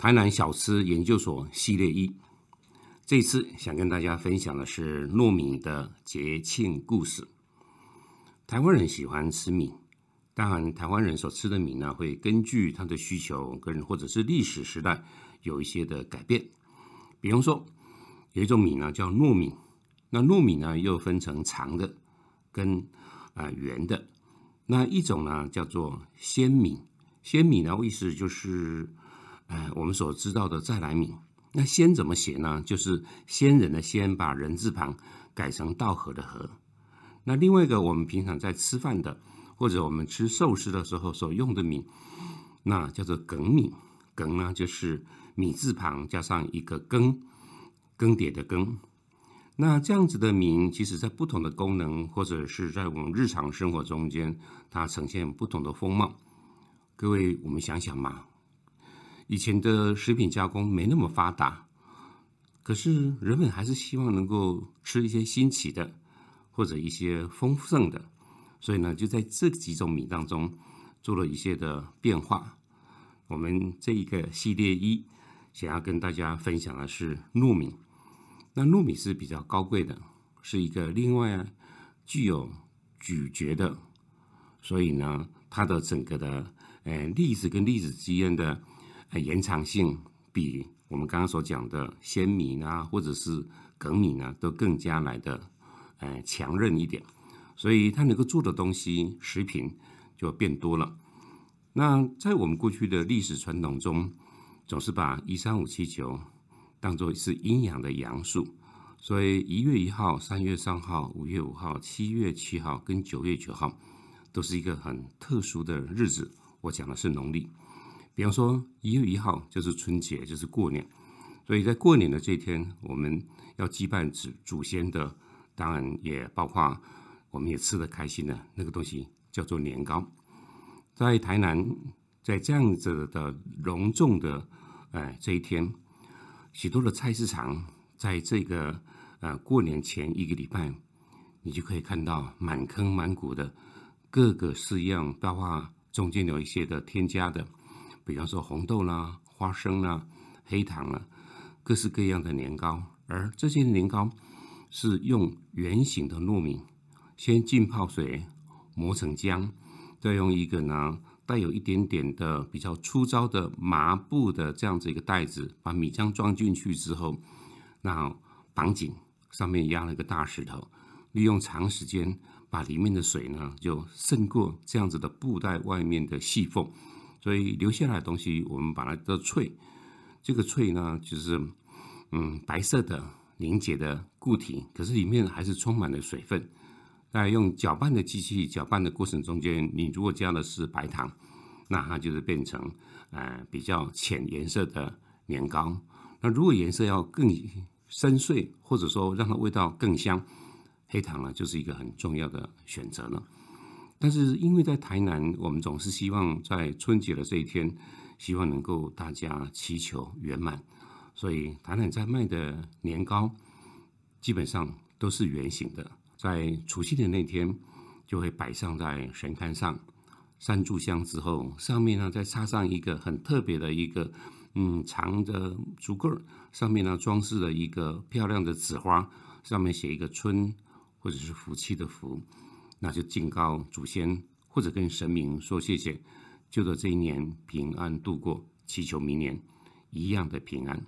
台南小吃研究所系列一，这次想跟大家分享的是糯米的节庆故事。台湾人喜欢吃米，当然台湾人所吃的米呢，会根据他的需求跟或者是历史时代有一些的改变。比方说，有一种米呢叫糯米，那糯米呢又分成长的跟啊圆的，那一种呢叫做鲜米，鲜米呢意思就是。哎，我们所知道的再来米，那“先”怎么写呢？就是先人的“先”，把人字旁改成稻禾的“禾”。那另外一个，我们平常在吃饭的，或者我们吃寿司的时候所用的米，那叫做梗米。梗呢，就是米字旁加上一个更，更迭的更。那这样子的米，其实在不同的功能，或者是在我们日常生活中间，它呈现不同的风貌。各位，我们想想嘛。以前的食品加工没那么发达，可是人们还是希望能够吃一些新奇的，或者一些丰盛的，所以呢，就在这几种米当中做了一些的变化。我们这一个系列一想要跟大家分享的是糯米。那糯米是比较高贵的，是一个另外具有咀嚼的，所以呢，它的整个的呃粒子跟粒子之间的。延长性比我们刚刚所讲的鲜米呢，或者是梗米呢，都更加来的，呃，强韧一点，所以它能够做的东西，食品就变多了。那在我们过去的历史传统中，总是把一三五七九当做是阴阳的阳数，所以一月一号、三月三号、五月五号、七月七号跟九月九号，都是一个很特殊的日子。我讲的是农历。比方说，一月一号就是春节，就是过年，所以在过年的这一天，我们要祭拜祖祖先的，当然也包括我们也吃的开心的那个东西，叫做年糕。在台南，在这样子的隆重的哎这一天，许多的菜市场，在这个呃过年前一个礼拜，你就可以看到满坑满谷的各个式样，包括中间有一些的添加的。比方说红豆啦、花生啦、黑糖啦，各式各样的年糕，而这些年糕是用圆形的糯米，先浸泡水磨成浆，再用一个呢带有一点点的比较粗糙的麻布的这样子一个袋子，把米浆装进去之后，那绑紧，上面压了一个大石头，利用长时间把里面的水呢就渗过这样子的布袋外面的细缝。所以留下来的东西，我们把它叫脆。这个脆呢，就是嗯白色的凝结的固体，可是里面还是充满了水分。在用搅拌的机器搅拌的过程中间，你如果加的是白糖，那它就是变成呃比较浅颜色的年糕。那如果颜色要更深邃，或者说让它味道更香，黑糖呢就是一个很重要的选择了。但是因为在台南，我们总是希望在春节的这一天，希望能够大家祈求圆满，所以台南在卖的年糕基本上都是圆形的。在除夕的那天，就会摆上在神龛上，三炷香之后，上面呢再插上一个很特别的一个嗯长的竹棍，上面呢装饰了一个漂亮的纸花，上面写一个春或者是福气的福。那就敬告祖先，或者跟神明说谢谢，就着这一年平安度过，祈求明年一样的平安。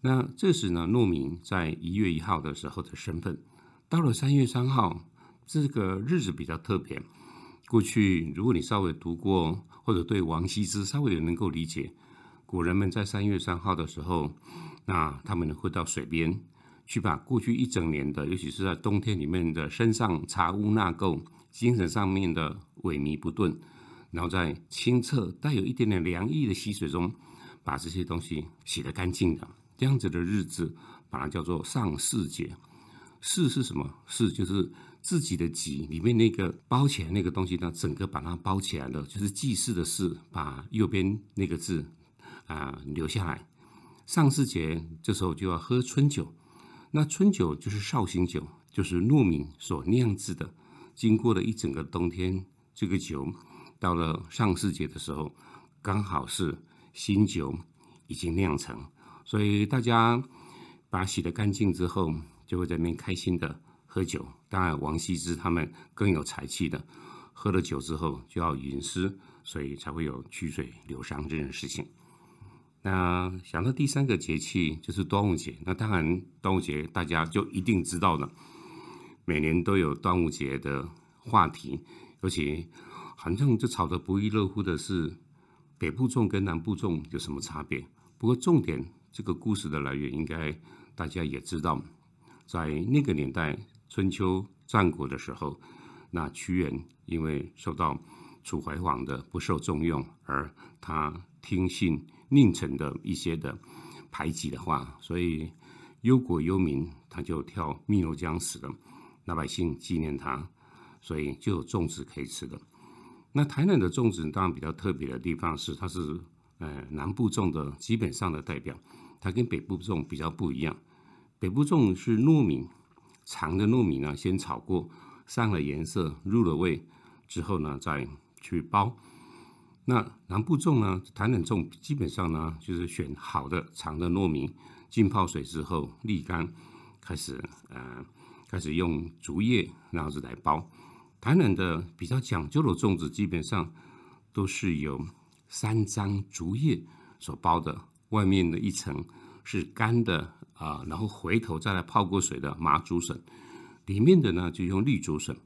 那这时呢，糯米在一月一号的时候的身份，到了三月三号，这个日子比较特别。过去如果你稍微读过，或者对王羲之稍微有能够理解，古人们在三月三号的时候，那他们会到水边。去把过去一整年的，尤其是在冬天里面的身上查污纳垢、精神上面的萎靡不振，然后在清澈带有一点点凉意的溪水中，把这些东西洗得干净的，这样子的日子，把它叫做上巳节。巳是什么？巳就是自己的己里面那个包起来那个东西呢，整个把它包起来了，就是祭祀的祀，把右边那个字啊留下来。上巳节这时候就要喝春酒，那春酒就是绍兴酒，就是糯米所酿制的。经过了一整个冬天，这个酒到了上巳节的时候，刚好是新酒已经酿成，所以大家把洗得干净之后。就会在那边开心的喝酒。当然，王羲之他们更有才气的，喝了酒之后就要吟诗，所以才会有曲水流觞这件事情。那想到第三个节气就是端午节，那当然端午节大家就一定知道了，每年都有端午节的话题，而且好像就吵得不亦乐乎的是北部粽跟南部粽有什么差别？不过重点这个故事的来源应该大家也知道。在那个年代，春秋战国的时候，那屈原因为受到楚怀王的不受重用，而他听信宁臣的一些的排挤的话，所以忧国忧民，他就跳汨罗江死了。老百姓纪念他，所以就有粽子可以吃的。那台南的粽子当然比较特别的地方是，它是呃南部种的基本上的代表，它跟北部种比较不一样。北部粽是糯米，长的糯米呢，先炒过，上了颜色，入了味之后呢，再去包。那南部粽呢，台南粽基本上呢，就是选好的长的糯米，浸泡水之后沥干，开始呃，开始用竹叶然后子来包。台南的比较讲究的粽子，基本上都是由三张竹叶所包的，外面的一层是干的。啊，然后回头再来泡过水的麻竹笋，里面的呢就用绿竹笋，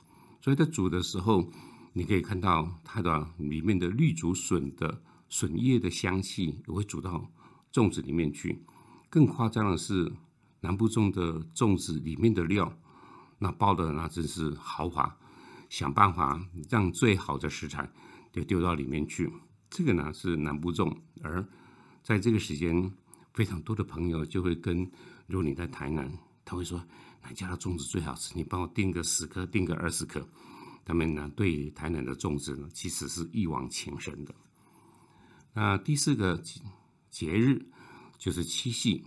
所以在煮的时候，你可以看到它的里面的绿竹笋的笋叶的香气也会煮到粽子里面去。更夸张的是，南部种的粽子里面的料，那包的那真是豪华，想办法让最好的食材就丢到里面去。这个呢是南部粽，而在这个时间。非常多的朋友就会跟，如果你在台南，他会说哪家的粽子最好吃，你帮我订个十颗，订个二十颗。他们呢对台南的种植呢，其实是一往情深的。那第四个节日就是七夕，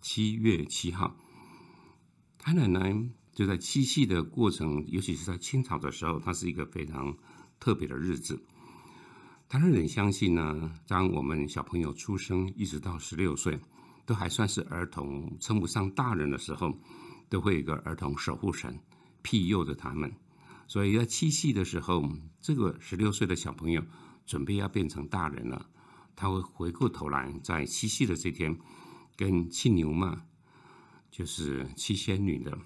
七月七号。台南呢就在七夕的过程，尤其是在清朝的时候，它是一个非常特别的日子。台湾人相信呢，当我们小朋友出生一直到十六岁，都还算是儿童，称不上大人的时候，都会有一个儿童守护神庇佑着他们。所以在七夕的时候，这个十六岁的小朋友准备要变成大人了，他会回过头来，在七夕的这天，跟七牛嘛，就是七仙女的，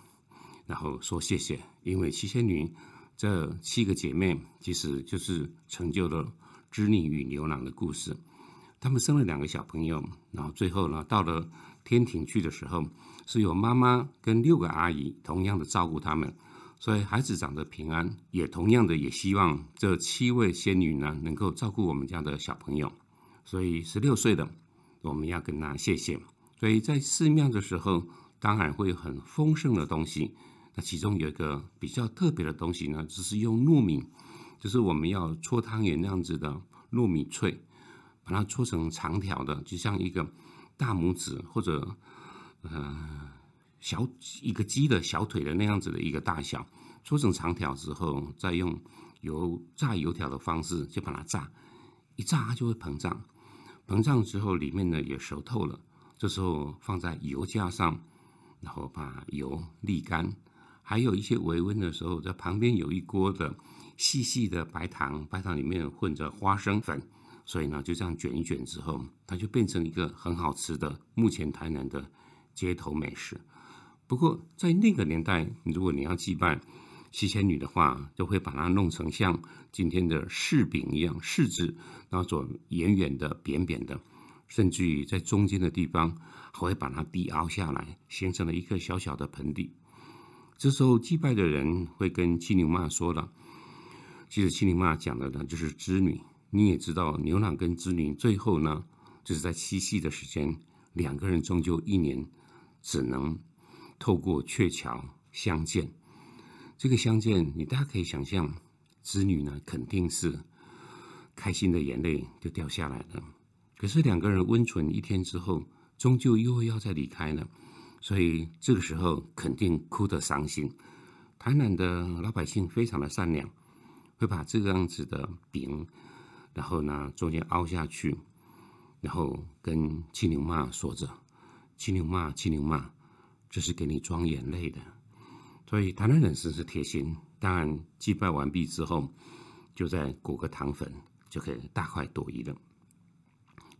然后说谢谢，因为七仙女这七个姐妹其实就是成就了。织女与牛郎的故事，他们生了两个小朋友，然后最后呢，到了天庭去的时候，是有妈妈跟六个阿姨同样的照顾他们，所以孩子长得平安，也同样的也希望这七位仙女呢能够照顾我们家的小朋友，所以十六岁的我们要跟他谢谢。所以在寺庙的时候，当然会很丰盛的东西，那其中有一个比较特别的东西呢，就是用糯米。就是我们要搓汤圆那样子的糯米脆，把它搓成长条的，就像一个大拇指或者呃小一个鸡的小腿的那样子的一个大小，搓成长条之后，再用油炸油条的方式就把它炸，一炸它就会膨胀，膨胀之后里面呢也熟透了，这时候放在油架上，然后把油沥干，还有一些微温的时候，在旁边有一锅的。细细的白糖，白糖里面混着花生粉，所以呢，就这样卷一卷之后，它就变成一个很好吃的目前台南的街头美食。不过在那个年代，如果你要祭拜七仙女的话，就会把它弄成像今天的柿饼一样，柿子那种圆圆的、扁扁的，甚至于在中间的地方还会把它低凹下来，形成了一个小小的盆地。这时候祭拜的人会跟七牛妈说了。其实七零妈讲的呢，就是织女。你也知道，牛郎跟织女最后呢，就是在七夕的时间，两个人终究一年只能透过鹊桥相见。这个相见，你大家可以想象，子女呢肯定是开心的眼泪就掉下来了。可是两个人温存一天之后，终究又要再离开了，所以这个时候肯定哭得伤心。台南的老百姓非常的善良，会把这个样子的饼，然后呢中间凹下去，然后跟七牛妈说着：“七牛妈，七牛妈，这是给你装眼泪的。”所以台南人是是贴心。当然祭拜完毕之后，就在裹个糖粉，就可以大快朵颐了。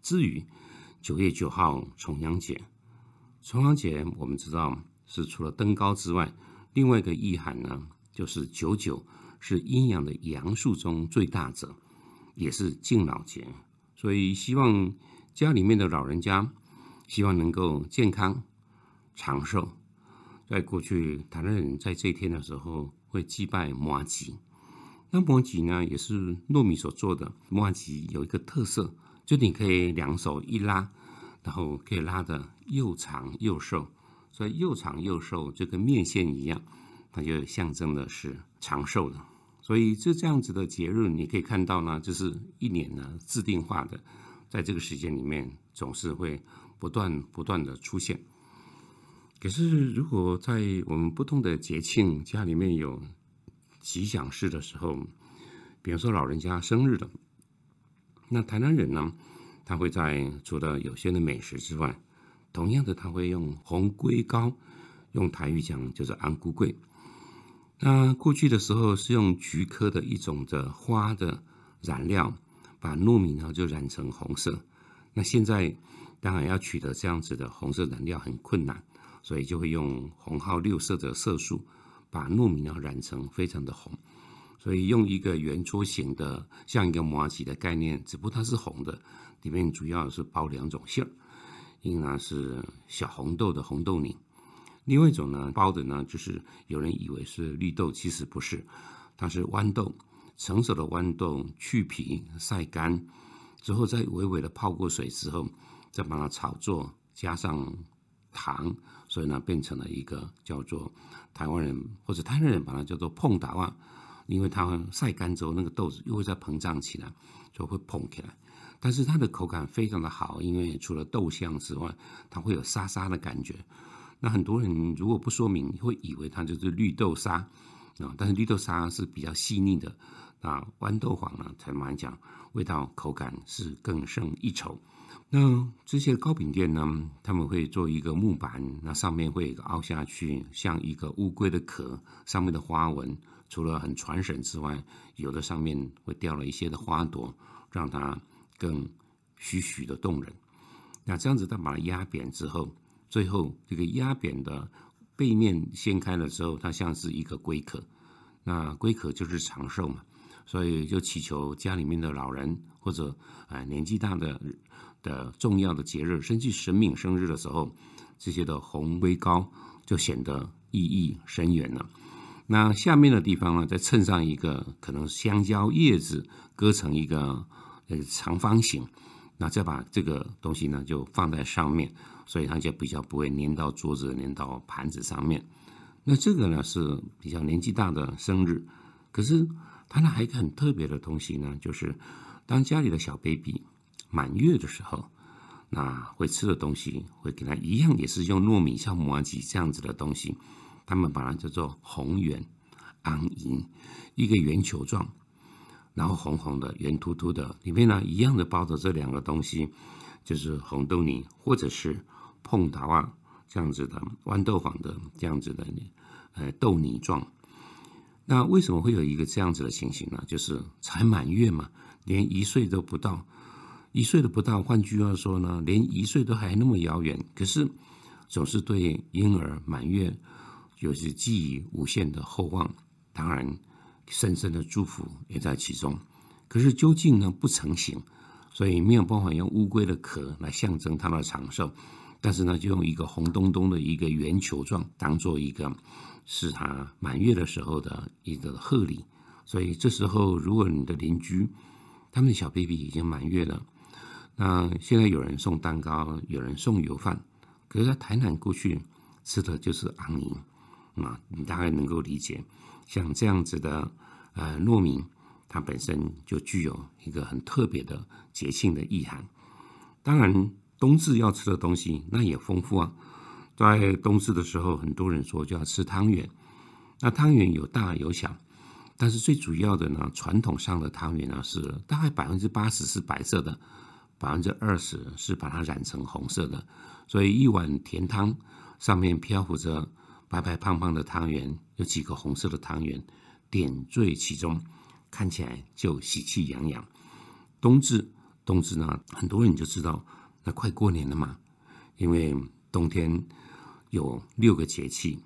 至于九月九号重阳节，重阳节我们知道是除了登高之外。另外一个意涵呢，就是九九是阴阳的阳数中最大者，也是敬老节，所以希望家里面的老人家希望能够健康长寿。在过去，台湾人在这一天的时候会祭拜摩吉，那摩吉呢也是糯米所做的。摩吉有一个特色，就你可以两手一拉，然后可以拉的又长又瘦。所以又长又瘦，就跟面线一样，它就象征的是长寿的。所以这这样子的节日，你可以看到呢，就是一年呢制定化的，在这个时间里面总是会不断不断的出现。可是如果在我们不同的节庆家里面有吉祥事的时候，比如说老人家生日的，那台南人呢，他会在除了有限的美食之外。同样的，他会用红龟膏，用台语讲就是安菇桂。那过去的时候是用菊科的一种的花的染料，把糯米呢就染成红色。那现在当然要取得这样子的红色染料很困难，所以就会用红号六色的色素，把糯米呢染成非常的红。所以用一个圆桌形的，像一个麻吉的概念，只不过它是红的，里面主要是包两种馅儿。应该是小红豆的红豆泥，另外一种呢包的呢，就是有人以为是绿豆，其实不是，它是豌豆，成熟的豌豆去皮晒干之后，再微微的泡过水之后，再把它炒作，加上糖，所以呢变成了一个叫做台湾人或者台湾人把它叫做碰打啊，因为它晒干之后那个豆子又会再膨胀起来，就会膨起来。但是它的口感非常的好，因为除了豆香之外，它会有沙沙的感觉。那很多人如果不说明，会以为它就是绿豆沙啊。但是绿豆沙是比较细腻的，那豌豆黄呢，才蛮讲味道口感是更胜一筹。那这些糕饼店呢，他们会做一个木板，那上面会凹下去，像一个乌龟的壳，上面的花纹除了很传神之外，有的上面会掉了一些的花朵，让它。更栩栩的动人。那这样子，它把它压扁之后，最后这个压扁的背面掀开了之后，它像是一个龟壳。那龟壳就是长寿嘛，所以就祈求家里面的老人或者啊年纪大的的重要的节日，甚至神明生日的时候，这些的红龟膏就显得意义深远了。那下面的地方呢，再衬上一个可能香蕉叶子割成一个。呃，长方形，那再把这个东西呢，就放在上面，所以它就比较不会粘到桌子、粘到盘子上面。那这个呢是比较年纪大的生日，可是它呢还有一个很特别的东西呢，就是当家里的小 baby 满月的时候，那会吃的东西会给他一样，也是用糯米像麻吉这样子的东西，他们把它叫做红圆安银，一个圆球状。然后红红的、圆凸凸的，里面呢一样的包着这两个东西，就是红豆泥或者是碰达啊这样子的豌豆黄的这样子的呃豆泥状。那为什么会有一个这样子的情形呢？就是才满月嘛，连一岁都不到，一岁都不到。换句话说呢，连一岁都还那么遥远，可是总是对婴儿满月有着寄予无限的厚望。当然。深深的祝福也在其中，可是究竟呢不成形，所以没有办法用乌龟的壳来象征它的长寿，但是呢就用一个红咚咚的一个圆球状当做一个是它满月的时候的一个贺礼，所以这时候如果你的邻居他们的小 baby 已经满月了，那现在有人送蛋糕，有人送油饭，可是，在台南过去吃的就是昂宁啊，你大概能够理解。像这样子的呃糯米，它本身就具有一个很特别的节庆的意涵。当然，冬至要吃的东西那也丰富啊。在冬至的时候，很多人说就要吃汤圆。那汤圆有大有小，但是最主要的呢，传统上的汤圆呢是大概百分之八十是白色的，百分之二十是把它染成红色的。所以一碗甜汤上面漂浮着白白胖胖的汤圆，有几个红色的汤圆点缀其中，看起来就喜气洋洋。冬至，冬至呢，很多人就知道那快过年了嘛，因为冬天。有六个节气，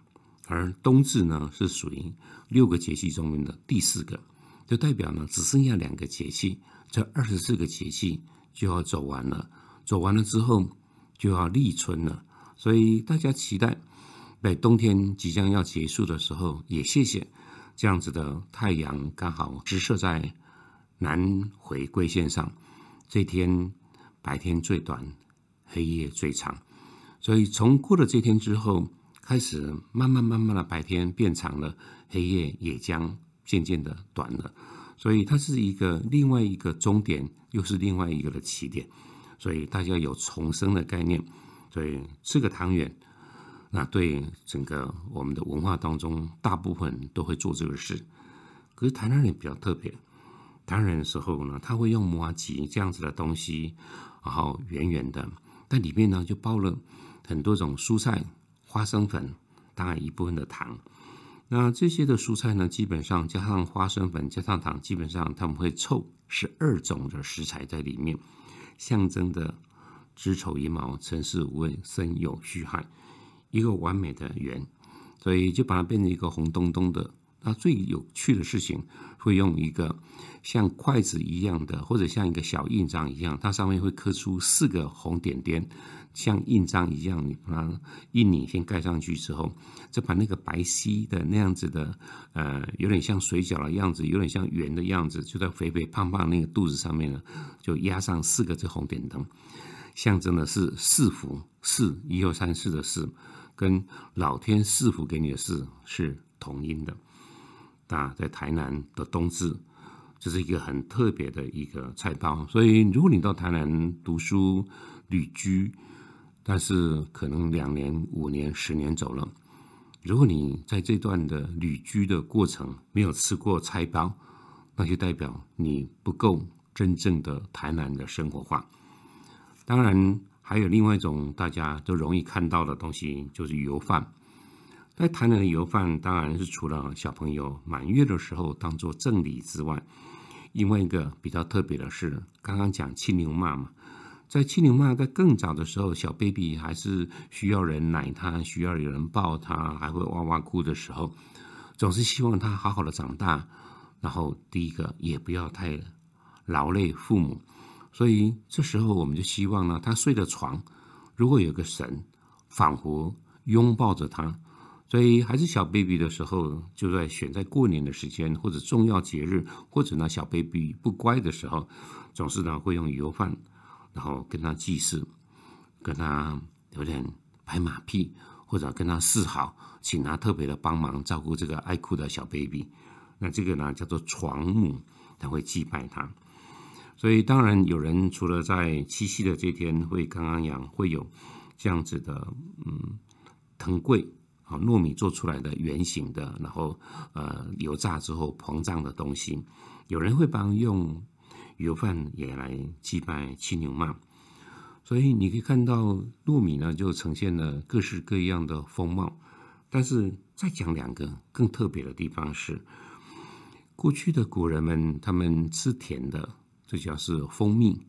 而冬至呢是属于六个节气中的第四个，就代表呢只剩下两个节气，这二十四个节气就要走完了，走完了之后就要立春了，所以大家期待在冬天即将要结束的时候，也谢谢这样子的太阳刚好直射在南回归线上，这天白天最短，黑夜最长。所以从过了这天之后，开始慢慢慢慢的白天变长了，黑夜也将渐渐的短了。所以它是一个另外一个终点，又是另外一个的起点。所以大家有重生的概念。所以吃个汤圆，那对整个我们的文化当中，大部分都会做这个事。可是台南人比较特别，台南人的时候呢，他会用麻吉这样子的东西，然后圆圆的，但里面呢就包了。很多种蔬菜、花生粉，当然一部分的糖。那这些的蔬菜呢，基本上加上花生粉、加上糖，基本上他们会凑十二种的食材在里面，象征的子丑一毛，成事无畏，身有虚汗，一个完美的圆，所以就把它变成一个红彤彤的。那最有趣的事情，会用一个像筷子一样的，或者像一个小印章一样，它上面会刻出四个红点点，像印章一样，你把它印泥先盖上去之后，就把那个白皙的那样子的，呃，有点像水饺的样子，有点像圆的样子，就在肥肥胖胖那个肚子上面呢，就压上四个这红点灯，象征的是四福，四一二三四的四，跟老天赐福给你的四是同音的。啊，在台南的冬至，这是一个很特别的一个菜包。所以，如果你到台南读书旅居，但是可能两年、五年、十年走了，如果你在这段的旅居的过程没有吃过菜包，那就代表你不够真正的台南的生活化。当然，还有另外一种大家都容易看到的东西，就是油饭。在台南的油饭，当然是除了小朋友满月的时候当做赠礼之外，另外一个比较特别的是，刚刚讲青牛妈嘛，在青牛妈在更早的时候，小 baby 还是需要人奶他，需要有人抱他，还会哇哇哭的时候，总是希望他好好的长大。然后第一个也不要太劳累父母，所以这时候我们就希望呢，他睡的床如果有个神，仿佛拥抱着他。所以还是小 baby 的时候，就在选在过年的时间，或者重要节日，或者呢小 baby 不乖的时候，总是呢会用油饭，然后跟他祭祀，跟他有点拍马屁，或者跟他示好，请他特别的帮忙照顾这个爱哭的小 baby。那这个呢叫做床母，他会祭拜他。所以当然有人除了在七夕的这天会刚刚养，会有这样子的嗯藤柜。啊，糯米做出来的圆形的，然后呃油炸之后膨胀的东西，有人会帮用油饭也来祭拜七牛妈，所以你可以看到糯米呢就呈现了各式各样的风貌。但是再讲两个更特别的地方是，过去的古人们他们吃甜的，这叫是蜂蜜，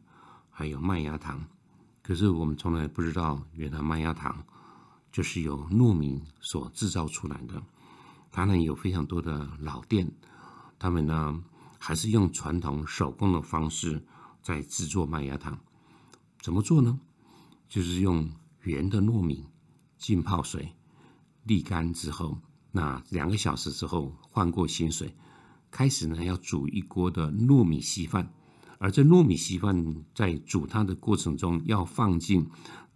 还有麦芽糖，可是我们从来不知道原来麦芽糖。就是由糯米所制造出来的，当然有非常多的老店，他们呢还是用传统手工的方式在制作麦芽糖。怎么做呢？就是用圆的糯米浸泡水沥干之后，那两个小时之后换过新水，开始呢要煮一锅的糯米稀饭，而这糯米稀饭在煮它的过程中，要放进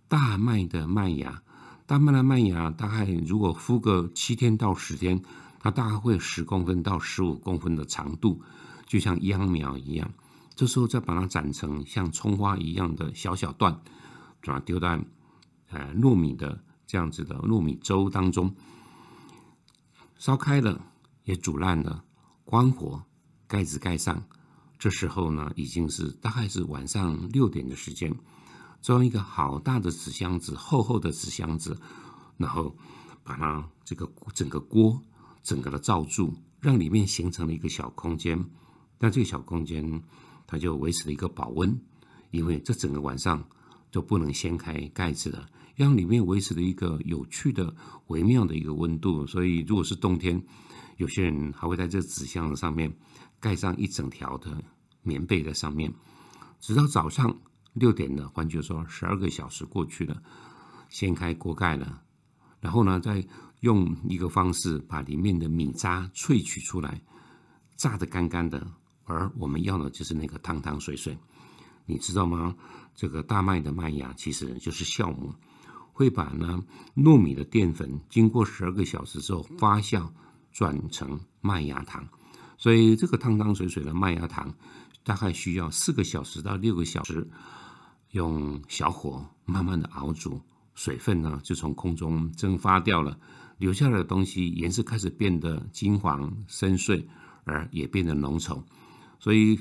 大麦的麦芽。大麦的麦芽大概如果敷个七天到十天，它大概会十公分到十五公分的长度，就像秧苗一样。这时候再把它斩成像葱花一样的小小段，把它丢在呃糯米的这样子的糯米粥当中，烧开了也煮烂了，关火，盖子盖上。这时候呢，已经是大概是晚上六点的时间，装一个好大的纸箱子，厚厚的纸箱子，然后把它这个整个锅整个的罩住，让里面形成了一个小空间。但这个小空间。它就维持了一个保温，因为这整个晚上都不能掀开盖子的，让里面维持了一个有趣的、微妙的一个温度。所以，如果是冬天，有些人还会在这纸箱子上面盖上一整条的棉被在上面，直到早上六点了，换句话说，十二个小时过去了，掀开锅盖了，然后呢，再用一个方式把里面的米渣萃取出来，榨得干干的。而我们要的就是那个汤汤水水，你知道吗？这个大麦的麦芽其实就是酵母，会把呢糯米的淀粉经过十二个小时之后发酵转成麦芽糖，所以这个汤汤水水的麦芽糖大概需要四个小时到六个小时，用小火慢慢的熬煮，水分呢就从空中蒸发掉了，留下来的东西颜色开始变得金黄深邃，而也变得浓稠。所以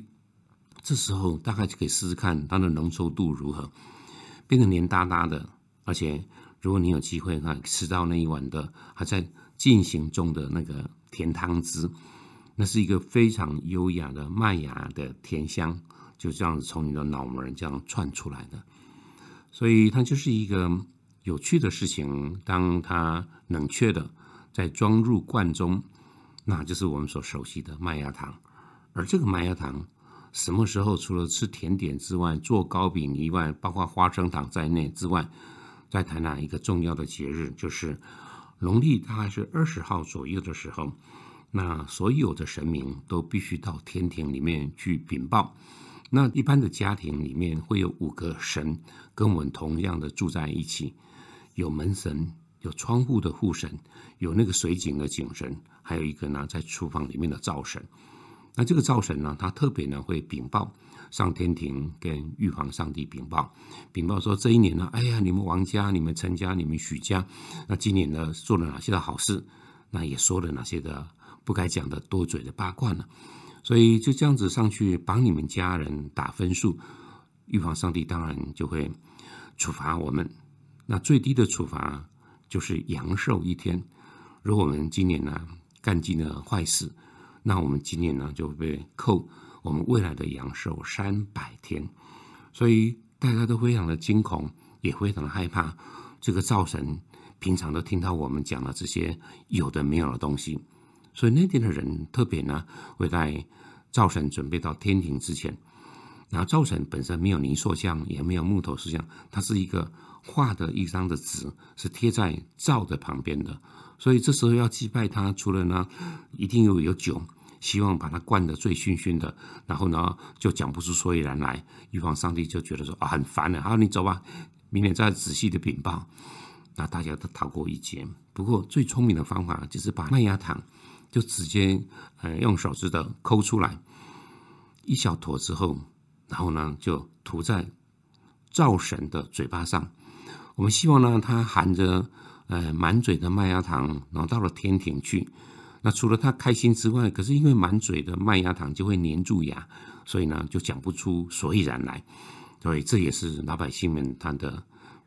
这时候大概就可以试试看它的浓稠度如何，变得黏哒哒的。而且如果你有机会哈吃到那一碗的还在进行中的那个甜汤汁，那是一个非常优雅的麦芽的甜香，就这样子从你的脑门这样窜出来的。所以它就是一个有趣的事情。当它冷却的再装入罐中，那就是我们所熟悉的麦芽糖。而这个麦芽糖什么时候除了吃甜点之外，做糕饼以外，包括花生糖在内之外，在台南一个重要的节日，就是农历大概是二十号左右的时候，那所有的神明都必须到天庭里面去禀报。那一般的家庭里面会有五个神跟我们同样的住在一起，有门神，有窗户的护神，有那个水井的井神，还有一个呢在厨房里面的灶神。那这个灶神呢，他特别呢会禀报上天庭，跟玉皇上帝禀报，禀报说这一年呢，哎呀，你们王家、你们陈家、你们许家，那今年呢做了哪些的好事，那也说了哪些的不该讲的多嘴的八卦呢？所以就这样子上去帮你们家人打分数，预防上帝当然就会处罚我们。那最低的处罚就是阳寿一天。如果我们今年呢干尽了坏事，那我们今年呢就被扣我们未来的阳寿三百天，所以大家都非常的惊恐，也非常的害怕。这个灶神平常都听到我们讲了这些有的没有的东西，所以那天的人特别呢会在灶神准备到天庭之前，然后灶神本身没有泥塑像，也没有木头塑像，它是一个画的一张的纸，是贴在灶的旁边的。所以这时候要祭拜他，除了呢，一定要有酒，希望把他灌得醉醺醺的，然后呢就讲不出所以然来。玉皇上帝就觉得说啊很烦了，好你走吧，明天再仔细的禀报。那大家都逃过一劫。不过最聪明的方法就是把麦芽糖就直接呃用手指头抠出来一小坨之后，然后呢就涂在灶神的嘴巴上。我们希望呢它含着。呃，满嘴的麦芽糖，然后到了天庭去。那除了他开心之外，可是因为满嘴的麦芽糖就会粘住牙，所以呢就讲不出所以然来。所以这也是老百姓们他的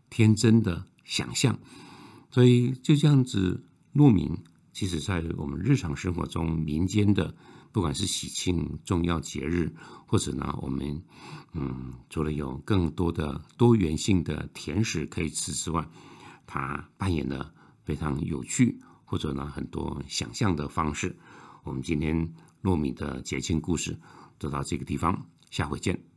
天真的想象。所以就这样子，糯米其实在我们日常生活中，民间的不管是喜庆重要节日，或者呢我们嗯除了有更多的多元性的甜食可以吃之外，它扮演了非常有趣，或者呢很多想象的方式。我们今天糯米的节庆故事就到这个地方，下回见。